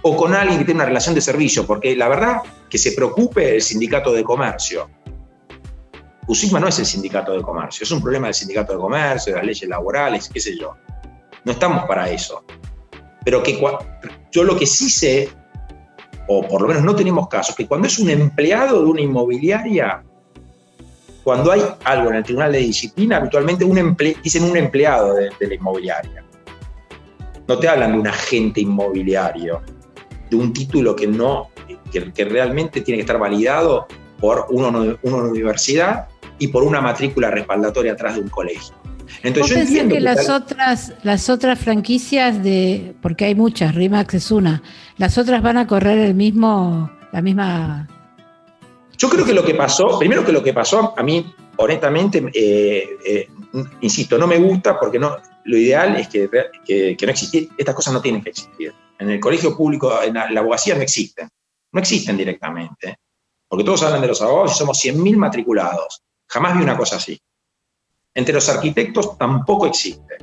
[SPEAKER 4] o con alguien que tiene una relación de servicio, porque la verdad que se preocupe el sindicato de comercio. USIGMA no es el sindicato de comercio, es un problema del sindicato de comercio, de las leyes laborales, qué sé yo. No estamos para eso. Pero que yo lo que sí sé, o por lo menos no tenemos casos, que cuando es un empleado de una inmobiliaria, cuando hay algo en el Tribunal de Disciplina, habitualmente un dicen un empleado de, la inmobiliaria. No te hablan de un agente inmobiliario, de un título que no, que, realmente tiene que estar validado por una universidad y por una matrícula respaldatoria atrás de un colegio.
[SPEAKER 2] Entonces, yo entiendo que, las otras las otras franquicias de porque hay muchas, Rimax es una, las otras van a correr el mismo la misma
[SPEAKER 4] Yo creo que lo que pasó, primero que lo que pasó a mí honestamente eh, eh, insisto, no me gusta porque no lo ideal es que, que, no existiera, estas cosas no tienen que existir. En el colegio público, en la, abogacía no existen, no existen directamente, porque todos hablan de los abogados y somos 100.000 matriculados. Jamás vi una cosa así. Entre los arquitectos tampoco existe.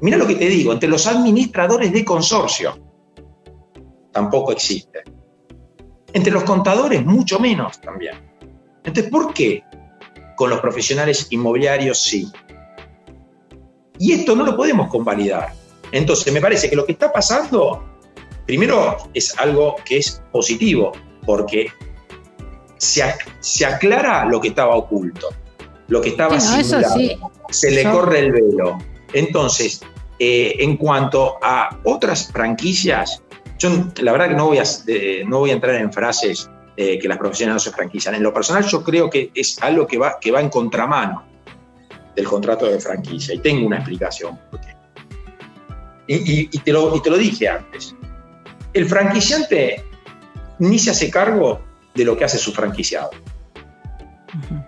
[SPEAKER 4] Mira lo que te digo, entre los administradores de consorcio tampoco existe. Entre los contadores mucho menos también. Entonces, ¿por qué con los profesionales inmobiliarios sí? Y esto no lo podemos convalidar. Entonces, me parece que lo que está pasando, primero, es algo que es positivo, porque se, se aclara lo que estaba oculto lo que estaba simulado, se le corre el velo. Entonces, eh, en cuanto a otras franquicias, yo la verdad que no voy a, no voy a entrar en frases que las profesionales no se franquician. En lo personal, yo creo que es algo que va, que va en contramano del contrato de franquicia y tengo una explicación. Y, te lo, y te lo dije antes. El franquiciante ni se hace cargo de lo que hace su franquiciado.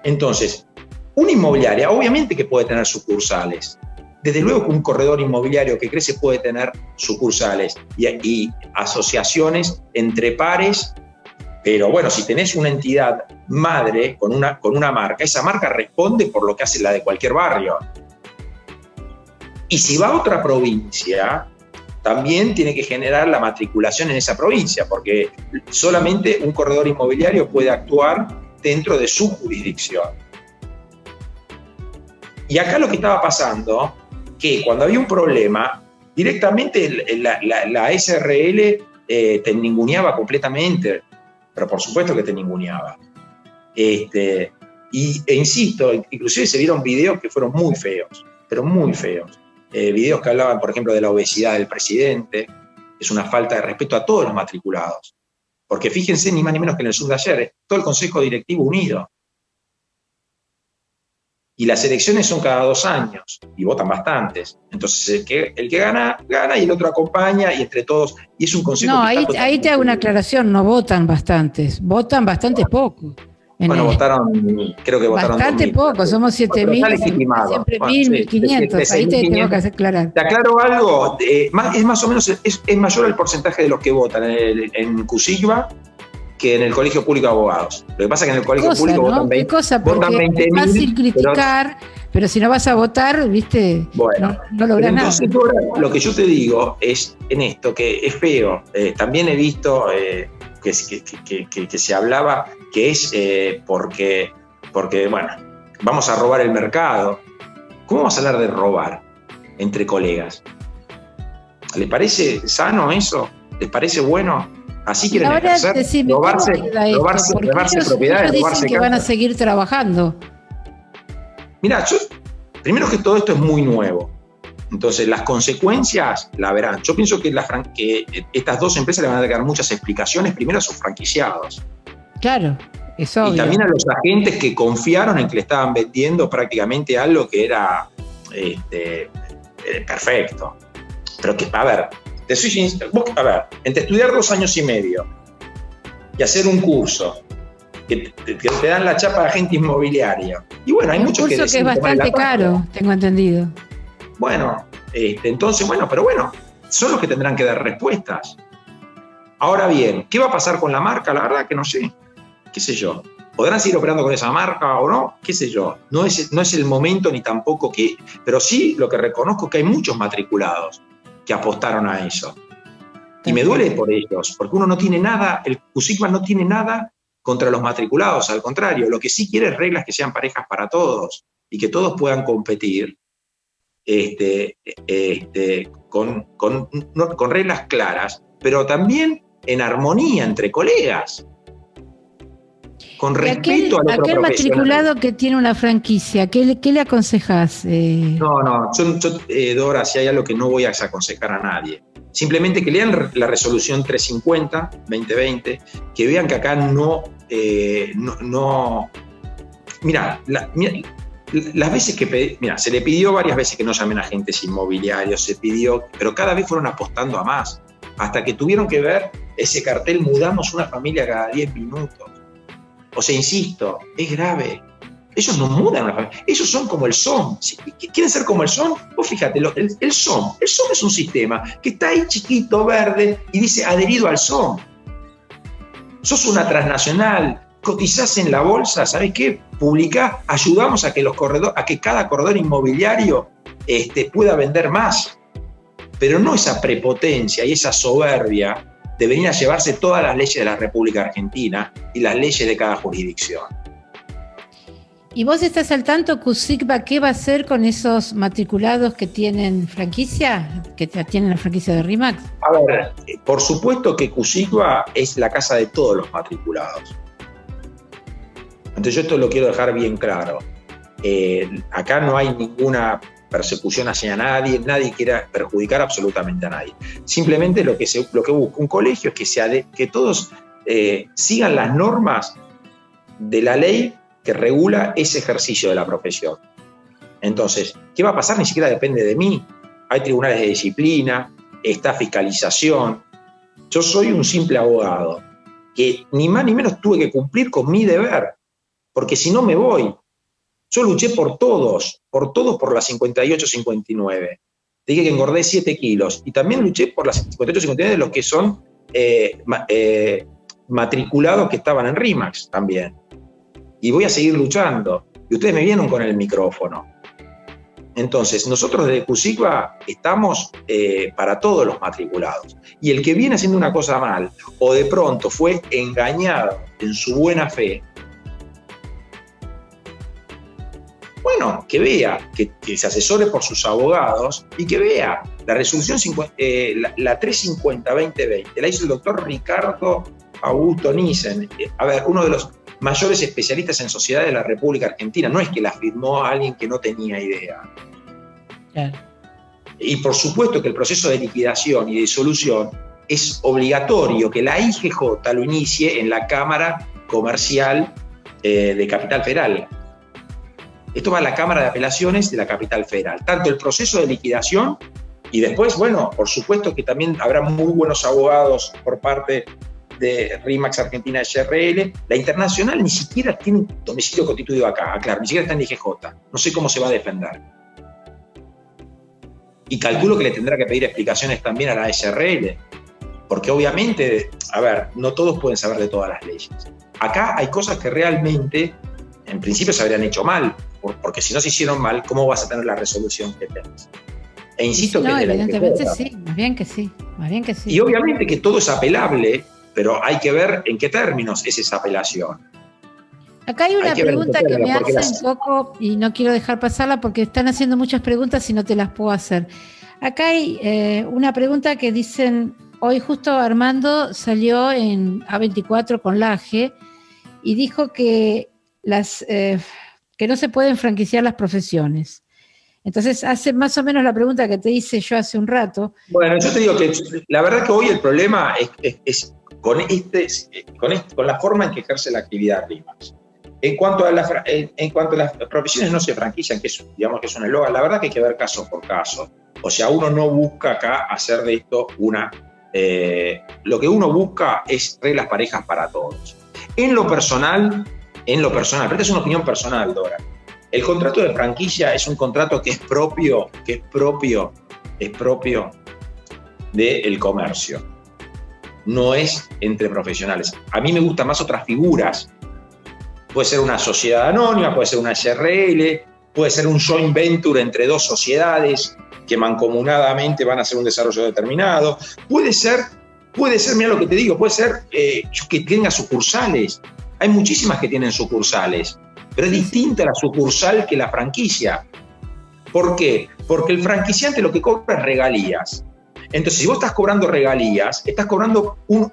[SPEAKER 4] Entonces, una inmobiliaria, obviamente que puede tener sucursales. Desde luego que un corredor inmobiliario que crece puede tener sucursales y, asociaciones entre pares, pero bueno, si tenés una entidad madre con una, con una marca, esa marca responde por lo que hace la de cualquier barrio. Y si va a otra provincia, también tiene que generar la matriculación en esa provincia, porque solamente un corredor inmobiliario puede actuar dentro de su jurisdicción. Y acá lo que estaba pasando, que cuando había un problema, directamente la, SRL eh, te ninguneaba completamente, pero por supuesto que te ninguneaba. Este, y, e insisto, inclusive se vieron videos que fueron muy feos, pero muy feos. Eh, videos que hablaban, por ejemplo, de la obesidad del presidente, es una falta de respeto a todos los matriculados. Porque fíjense, ni más ni menos que en el sur de ayer, todo el Consejo Directivo unido. Y las elecciones son cada dos años y votan bastantes. Entonces, el que, el que gana, gana y el otro acompaña y entre todos. Y es un consejo.
[SPEAKER 2] No, ahí, ahí te hago una aclaración: no votan bastantes, votan bastante poco.
[SPEAKER 4] Bueno, votaron, creo que votaron.
[SPEAKER 2] Bastante poco, somos 7.000, siempre 1.000, 1.500, ahí te tengo que hacer aclarar.
[SPEAKER 4] Te aclaro algo, eh, es más o menos, es, es, mayor el porcentaje de los que votan en, en Cusigba que en el Colegio Público de Abogados. Lo que pasa es que en el Colegio Público votan 20,
[SPEAKER 2] cosa? Porque es fácil criticar, pero, si no vas a votar, viste, bueno, no, logras nada.
[SPEAKER 4] lo que yo te digo es en esto, que es feo. Eh, también he visto eh, que, que, que, se hablaba que es eh, porque, porque, bueno, vamos a robar el mercado. ¿Cómo vamos a hablar de robar entre colegas? ¿Les parece sano eso? ¿Les parece bueno? Así quieren Ahora, ejercer, decime, robarse, robarse, robarse propiedades,
[SPEAKER 2] ellos dicen que van a seguir trabajando.
[SPEAKER 4] Mira, yo, primero que todo esto es muy nuevo. Entonces, las consecuencias la verán. Yo pienso que, estas dos empresas le van a dar muchas explicaciones, primero a sus franquiciados.
[SPEAKER 2] Claro, eso.
[SPEAKER 4] Y también a los agentes que confiaron en que le estaban vendiendo prácticamente algo que era este, eh, perfecto. Pero que, a ver, te soy a ver, entre estudiar dos años y medio y hacer un curso que te, dan la chapa de agente inmobiliario. Y bueno, hay muchos
[SPEAKER 2] que... que es bastante caro, tengo entendido.
[SPEAKER 4] Bueno, este, entonces, bueno, pero bueno, son los que tendrán que dar respuestas. Ahora bien, ¿qué va a pasar con la marca? La verdad que no sé. ¿Qué sé yo? ¿Podrán seguir operando con esa marca o no? ¿Qué sé yo? No es, no es el momento ni tampoco que... Pero sí lo que reconozco es que hay muchos matriculados que apostaron a eso. Y me duele por ellos, porque uno no tiene nada, el CUSICMA no tiene nada contra los matriculados, al contrario, lo que sí quiere es reglas que sean parejas para todos y que todos puedan competir este, este, con, con, con reglas claras, pero también en armonía entre colegas.
[SPEAKER 2] Con respeto aquel, a aquel matriculado que tiene una franquicia, ¿qué, qué le aconsejas?
[SPEAKER 4] Eh? No, no, yo, eh, Dora, si hay algo que no voy a aconsejar a nadie, simplemente que lean la resolución 350-2020, que vean que acá no, eh, no, mira, mira, las veces que mira, se le pidió varias veces que no llamen agentes inmobiliarios, se pidió, pero cada vez fueron apostando a más, hasta que tuvieron que ver ese cartel, mudamos una familia cada 10 minutos. O sea, insisto, es grave. Ellos no mudan una familia, ellos son como el SOM. ¿Quieren ser como el SOM? Vos fíjate, el SOM, el SOM es un sistema que está ahí chiquito, verde, y dice adherido al SOM. Sos una transnacional, cotizás en la bolsa, ¿sabes qué? Publicás, ayudamos a que, los corredores, a que cada corredor inmobiliario este, pueda vender más. Pero no esa prepotencia y esa soberbia de venir a llevarse todas las leyes de la República Argentina y las leyes de cada jurisdicción.
[SPEAKER 2] ¿Y vos estás al tanto, CUSICBA, qué va a hacer con esos matriculados que tienen franquicia, que tienen la franquicia de RIMAX?
[SPEAKER 4] A ver, por supuesto que CUSICBA es la casa de todos los matriculados. Entonces yo esto lo quiero dejar bien claro. Eh, acá no hay ninguna persecución hacia nadie, nadie quiera perjudicar absolutamente a nadie. Simplemente lo que, se, lo que busca un colegio es que, sea que todos eh, sigan las normas de la ley que regula ese ejercicio de la profesión. Entonces, ¿qué va a pasar? Ni siquiera depende de mí. Hay tribunales de disciplina, está fiscalización. Yo soy un simple abogado que ni más ni menos tuve que cumplir con mi deber porque si no me voy. Yo luché por todos, por todos por las 58-59. Dije que engordé 7 kilos y también luché por las 58-59 de los que son eh, eh, matriculados que estaban en RIMAX también. Y voy a seguir luchando. Y ustedes me vieron con el micrófono. Entonces, nosotros desde CUSICBA estamos eh, para todos los matriculados. Y el que viene haciendo una cosa mal o de pronto fue engañado en su buena fe, bueno, que vea, que, se asesore por sus abogados y que vea la resolución eh, la, 350-2020, la hizo el doctor Ricardo Augusto Nissen, a ver, uno de los mayores especialistas en sociedad de la República Argentina, no es que la firmó alguien que no tenía idea. Y por supuesto que el proceso de liquidación y de disolución es obligatorio que la IGJ lo inicie en la Cámara Comercial eh, de Capital Federal. Esto va a la Cámara de Apelaciones de la capital federal. Tanto el proceso de liquidación y después, bueno, por supuesto que también habrá muy buenos abogados por parte de RIMAX Argentina SRL. La internacional ni siquiera tiene domicilio constituido acá, claro, ni siquiera está en IGJ. No sé cómo se va a defender. Y calculo que le tendrá que pedir explicaciones también a la SRL, porque obviamente, a ver, no todos pueden saber de todas las leyes. Acá hay cosas que realmente, en principio, se habrían hecho mal porque si no se hicieron mal, ¿cómo vas a tener la resolución que tenés? E insisto
[SPEAKER 2] no, evidentemente sí, más bien que sí, más bien que sí.
[SPEAKER 4] Y obviamente que todo es apelable, pero hay que ver en qué términos es esa apelación.
[SPEAKER 2] Acá hay una pregunta que me hace un poco, y no quiero dejar pasarla porque están haciendo muchas preguntas y no te las puedo hacer. Acá hay eh, una pregunta que dicen, hoy justo Armando salió en A24 con Laje y dijo que las... Eh, que no se pueden franquiciar las profesiones. Entonces hace más o menos la pregunta que te hice yo hace un rato.
[SPEAKER 4] Bueno, yo te digo que la verdad que hoy el problema es, con, este, con, la forma en que ejerce la actividad RIMAX. En cuanto, a en, cuanto a las profesiones no se franquician, que es, digamos que es un eslogan, la verdad que hay que ver caso por caso. O sea, uno no busca acá hacer de esto una... Eh, lo que uno busca es reglas parejas para todos. En lo personal, en lo personal, pero esta es una opinión personal, Dora. El contrato de franquicia es un contrato que es propio, que es propio, es propio del comercio. No es entre profesionales. A mí me gustan más otras figuras. Puede ser una sociedad anónima, puede ser una SRL, puede ser un joint venture entre dos sociedades que mancomunadamente van a hacer un desarrollo determinado. Puede ser, puede ser, mira lo que te digo, puede ser eh, que tenga sucursales. Hay muchísimas que tienen sucursales, pero es distinta la sucursal que la franquicia. ¿Por qué? Porque el franquiciante lo que cobra es regalías. Entonces, si vos estás cobrando regalías, estás cobrando un...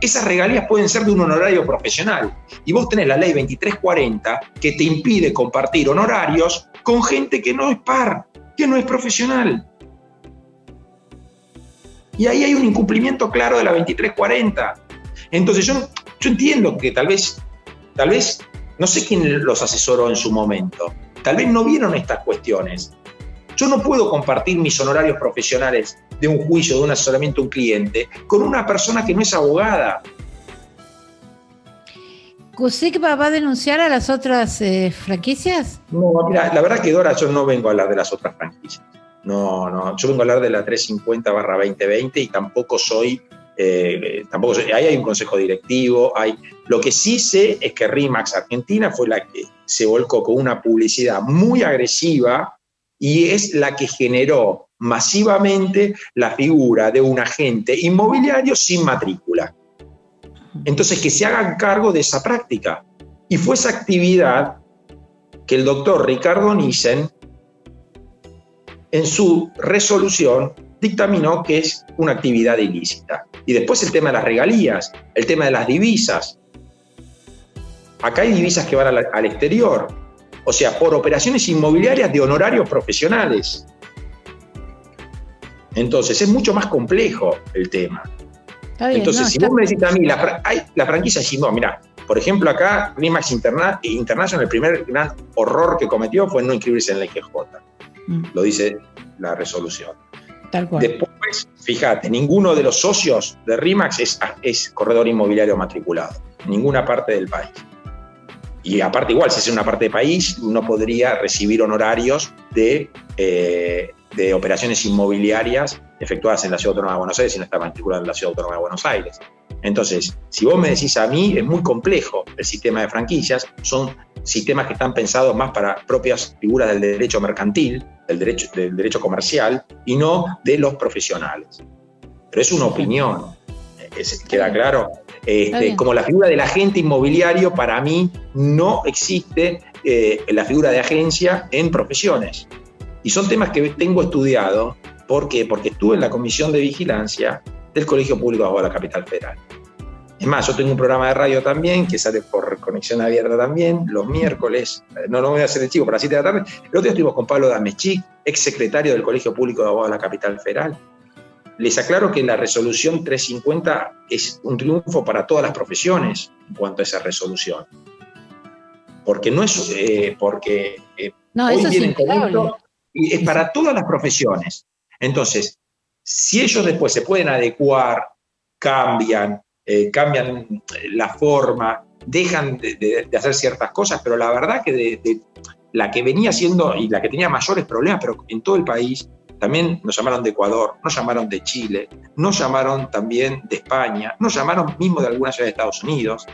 [SPEAKER 4] Esas regalías pueden ser de un honorario profesional. Y vos tenés la ley 2340 que te impide compartir honorarios con gente que no es par, que no es profesional. Y ahí hay un incumplimiento claro de la 2340. Entonces yo yo entiendo que tal vez, tal vez, no sé quién los asesoró en su momento, tal vez no vieron estas cuestiones. Yo no puedo compartir mis honorarios profesionales de un juicio, de un asesoramiento a un cliente, con una persona que no es abogada.
[SPEAKER 2] ¿CUSIC va a denunciar a las otras eh, franquicias?
[SPEAKER 4] No, mira, la verdad que Dora, yo no vengo a hablar de las otras franquicias. No, no, yo vengo a hablar de la 350 2020 y tampoco soy eh, tampoco ahí hay un consejo directivo, hay, lo que sí sé es que RIMAX Argentina fue la que se volcó con una publicidad muy agresiva y es la que generó masivamente la figura de un agente inmobiliario sin matrícula. Entonces, que se hagan cargo de esa práctica. Y fue esa actividad que el doctor Ricardo Nissen, en su resolución, dictaminó que es una actividad ilícita. Y después el tema de las regalías, el tema de las divisas. Acá hay divisas que van al, exterior, o sea, por operaciones inmobiliarias de honorarios profesionales. Entonces, es mucho más complejo el tema. Entonces, si vos me decís a mí, la, hay, la franquicia no, mira, por ejemplo, acá RIMAX Interna International, el primer gran horror que cometió fue no inscribirse en la IGJ. Mm. Lo dice la resolución. Después, fíjate, ninguno de los socios de RIMAX es, corredor inmobiliario matriculado, ninguna parte del país. Y aparte, igual, si es una parte del país, no podría recibir honorarios de, eh, de operaciones inmobiliarias efectuadas en la Ciudad Autónoma de Buenos Aires si no está matriculado en la Ciudad Autónoma de Buenos Aires. Entonces, si vos me decís a mí, es muy complejo el sistema de franquicias, son sistemas que están pensados más para propias figuras del derecho mercantil, del derecho, del derecho comercial, y no de los profesionales. Pero es una opinión, ¿queda claro? Este, como la figura del agente inmobiliario, para mí no existe eh, la figura de agencia en profesiones. Y son temas que tengo estudiado. ¿Por qué? Porque estuve en la comisión de vigilancia del Colegio Público de la Capital Federal. Es más, yo tengo un programa de radio también que sale por conexión abierta también, los miércoles, eh, no lo voy a hacer el chico, para las 7 de la tarde. El otro día estuvimos con Pablo Damechic, ex secretario del Colegio Público de Abogados de la Capital Federal. Les aclaro que la resolución 350 es un triunfo para todas las profesiones en cuanto a esa resolución. Porque no es, eh, porque
[SPEAKER 2] eh, no, hoy eso es,
[SPEAKER 4] y es para todas las profesiones. Entonces, si ellos después se pueden adecuar, cambian, eh, cambian la forma, dejan de, hacer ciertas cosas, pero la verdad que la que venía siendo y la que tenía mayores problemas, pero en todo el país, también nos llamaron de Ecuador, nos llamaron de Chile, nos llamaron también de España, nos llamaron mismo de algunas ciudades de Estados Unidos.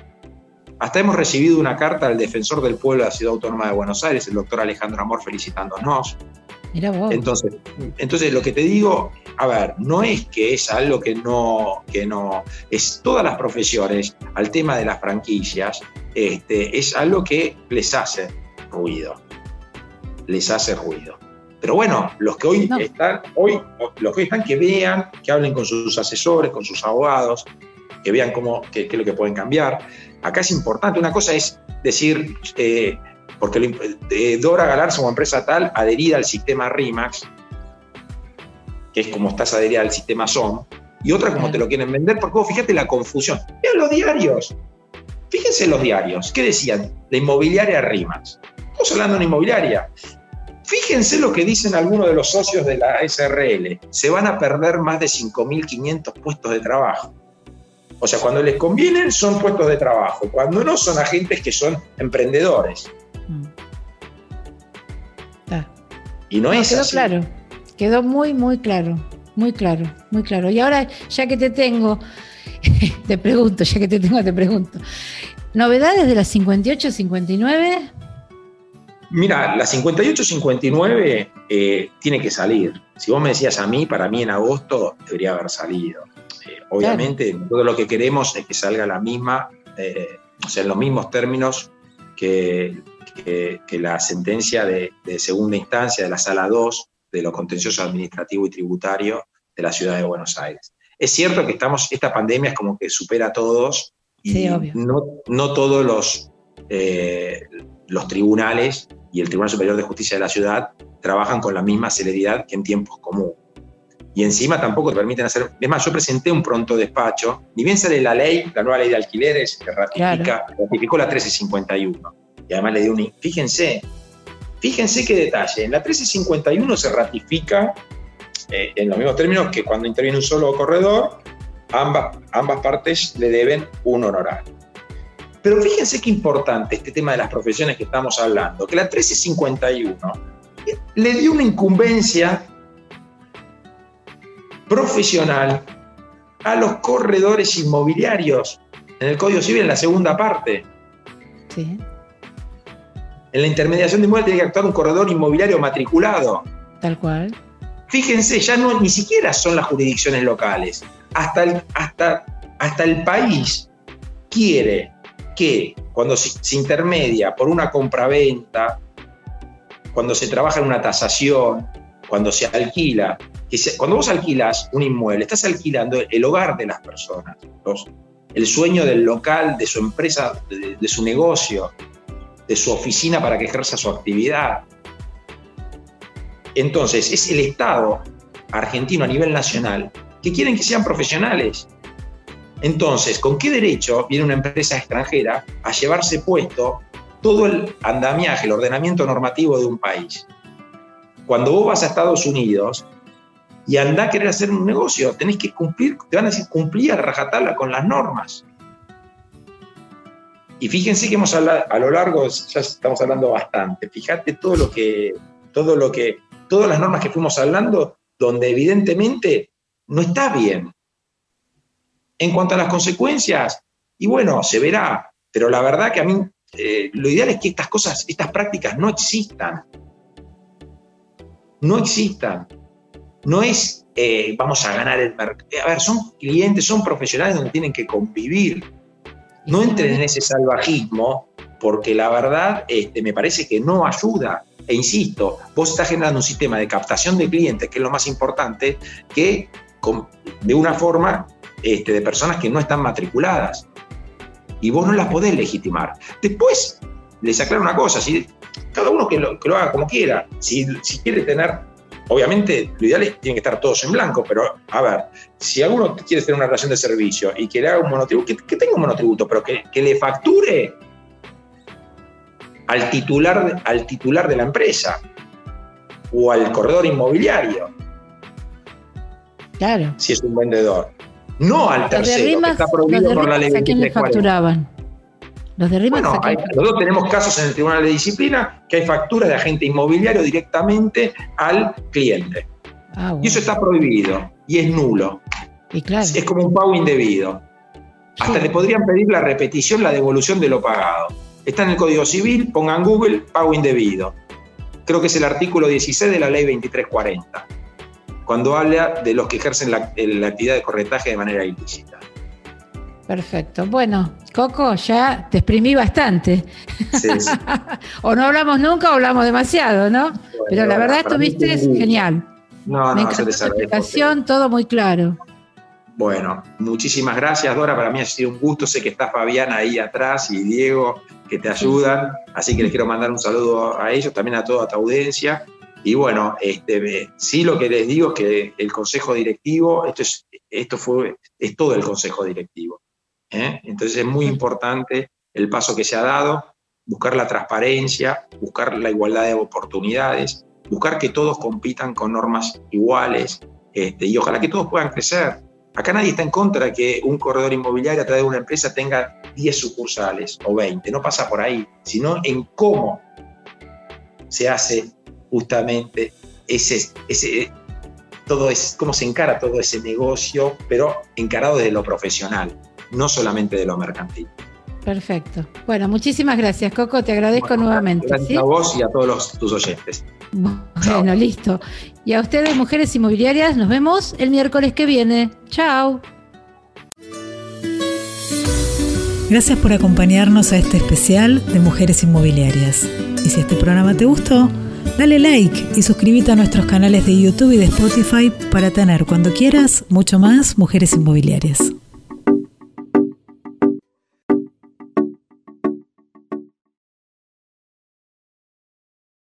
[SPEAKER 4] Hasta hemos recibido una carta del defensor del pueblo de la Ciudad Autónoma de Buenos Aires, el doctor Alejandro Amor, felicitándonos. Entonces, entonces, lo que te digo, a ver, no es que es algo que no, que no, es todas las profesiones al tema de las franquicias, este, es algo que les hace ruido, les hace ruido. Pero bueno, los que hoy están, hoy, los que hoy están, que vean, que hablen con sus asesores, con sus abogados, que vean cómo, qué, es lo que pueden cambiar. Acá es importante, una cosa es decir, eh, porque Dora Galarza como empresa tal, adherida al sistema RIMAX, que es como estás adherida al sistema SOM, y otra como te lo quieren vender, porque vos fíjate la confusión. Vean los diarios. Fíjense los diarios. ¿Qué decían? La inmobiliaria RIMAX. Estamos hablando de una inmobiliaria. Fíjense lo que dicen algunos de los socios de la SRL. Se van a perder más de 5.500 puestos de trabajo. O sea, cuando les convienen son puestos de trabajo, cuando no son agentes que son emprendedores.
[SPEAKER 2] Y no, es quedó claro, quedó muy, muy claro, muy claro, muy claro. Y ahora, ya que te tengo, te pregunto, ya que te tengo, te pregunto. ¿Novedades de las 58-59?
[SPEAKER 4] Mira, la 58-59 eh, tiene que salir. Si vos me decías a mí, para mí en agosto debería haber salido. Eh, obviamente, todo lo que queremos es que salga la misma, eh, o sea, en los mismos términos que, que, la sentencia de, segunda instancia de la sala 2 de lo contencioso administrativo y tributario de la ciudad de Buenos Aires. Es cierto que estamos, esta pandemia es como que supera a todos y no, no, todos los, eh, los tribunales y el Tribunal Superior de Justicia de la ciudad trabajan con la misma celeridad que en tiempos comunes. Y encima tampoco te permiten hacer. Es más, yo presenté un pronto despacho, ni bien sale la ley, la nueva ley de alquileres, que ratifica, ratificó la 1351 y además le dio un... Fíjense, fíjense qué detalle, en la 1351 se ratifica eh, en los mismos términos que cuando interviene un solo corredor, ambas, ambas partes le deben un honorario. Pero fíjense qué importante este tema de las profesiones que estamos hablando, que la 1351 le dio una incumbencia profesional a los corredores inmobiliarios en el Código Civil en la segunda parte. Sí. En la intermediación de inmuebles tiene que actuar un corredor inmobiliario matriculado.
[SPEAKER 2] Tal cual.
[SPEAKER 4] Fíjense, ya no ni siquiera son las jurisdicciones locales. Hasta el, hasta, hasta el país quiere que cuando se, intermedia por una compraventa, cuando se trabaja en una tasación, cuando se alquila, que cuando vos alquilas un inmueble, estás alquilando el hogar de las personas, el sueño del local, de su empresa, de su negocio, de su oficina para que ejerza su actividad. Entonces, es el Estado argentino a nivel nacional que quieren que sean profesionales. Entonces, ¿con qué derecho viene una empresa extranjera a llevarse puesto todo el andamiaje, el ordenamiento normativo de un país? Cuando vos vas a Estados Unidos y andás a querer hacer un negocio, tenés que cumplir, te van a decir cumplir a rajatabla con las normas. Y fíjense que hemos hablado, a lo largo, ya estamos hablando bastante, fíjate todo lo que, todo lo que, todas las normas que fuimos hablando, donde evidentemente no está bien. En cuanto a las consecuencias, y bueno, se verá, pero la verdad que a mí eh, lo ideal es que estas cosas, estas prácticas no existan. No existan. No es eh, vamos a ganar el mercado. A ver, son clientes, son profesionales donde tienen que convivir no entren en ese salvajismo, porque la verdad este, me parece que no ayuda. E insisto, vos estás generando un sistema de captación de clientes, que es lo más importante, que de una forma este, de personas que no están matriculadas. Y vos no las podés legitimar. Después, les aclaro una cosa, si, cada uno que lo, que lo haga como quiera. Si, si quiere tener Obviamente, lo ideal es que tienen que estar todos en blanco, pero a ver, si alguno quiere tener una relación de servicio y que le haga un monotributo, que, tenga un monotributo, pero que, le facture al titular, al titular de la empresa o al corredor inmobiliario.
[SPEAKER 2] Claro.
[SPEAKER 4] Si es un vendedor. No al tercero, que está prohibido por la ley
[SPEAKER 2] ¿A quién le facturaban?
[SPEAKER 4] Los de bueno, nosotros tenemos casos en el Tribunal de Disciplina que hay facturas de agente inmobiliario directamente al cliente. Ah, y eso está prohibido y es nulo. Y claro. Es como un pago indebido. Hasta le podrían pedir la repetición, la devolución de lo pagado. Está en el Código Civil, pongan Google, pago indebido. Creo que es el artículo 16 de la ley 2340, cuando habla de los que ejercen la, la actividad de corretaje de manera ilícita.
[SPEAKER 2] Perfecto. Bueno, Coco, ya te exprimí bastante. o no hablamos nunca o hablamos demasiado, ¿no? Pero la verdad estuviste genial.
[SPEAKER 4] No, no,
[SPEAKER 2] Me encantó la explicación, todo muy claro.
[SPEAKER 4] Bueno, muchísimas gracias, Dora. Para mí ha sido un gusto. Sé que está Fabián ahí atrás y Diego que te ayudan. Así que les quiero mandar un saludo a ellos, también a toda tu audiencia. Y bueno, este, sí lo que les digo es que el consejo directivo, esto, es, esto fue, es todo el consejo directivo. ¿Eh? Entonces es muy importante el paso que se ha dado, buscar la transparencia, buscar la igualdad de oportunidades, buscar que todos compitan con normas iguales este, y ojalá que todos puedan crecer. Acá nadie está en contra de que un corredor inmobiliario a través de una empresa tenga 10 sucursales o 20, no pasa por ahí, sino en cómo se hace justamente ese, ese todo es, cómo se encara todo ese negocio, pero encarado desde lo profesional, no solamente de lo mercantil.
[SPEAKER 2] Perfecto. Bueno, muchísimas gracias, Coco. Te agradezco nuevamente.
[SPEAKER 4] Gracias a vos y a todos tus oyentes.
[SPEAKER 2] Bueno, listo. Y a ustedes, mujeres inmobiliarias, nos vemos el miércoles que viene. Chao.
[SPEAKER 1] Gracias por acompañarnos a este especial de Mujeres Inmobiliarias. Y si este programa te gustó, dale like y suscríbete a nuestros canales de YouTube y de Spotify para tener cuando quieras mucho más Mujeres Inmobiliarias.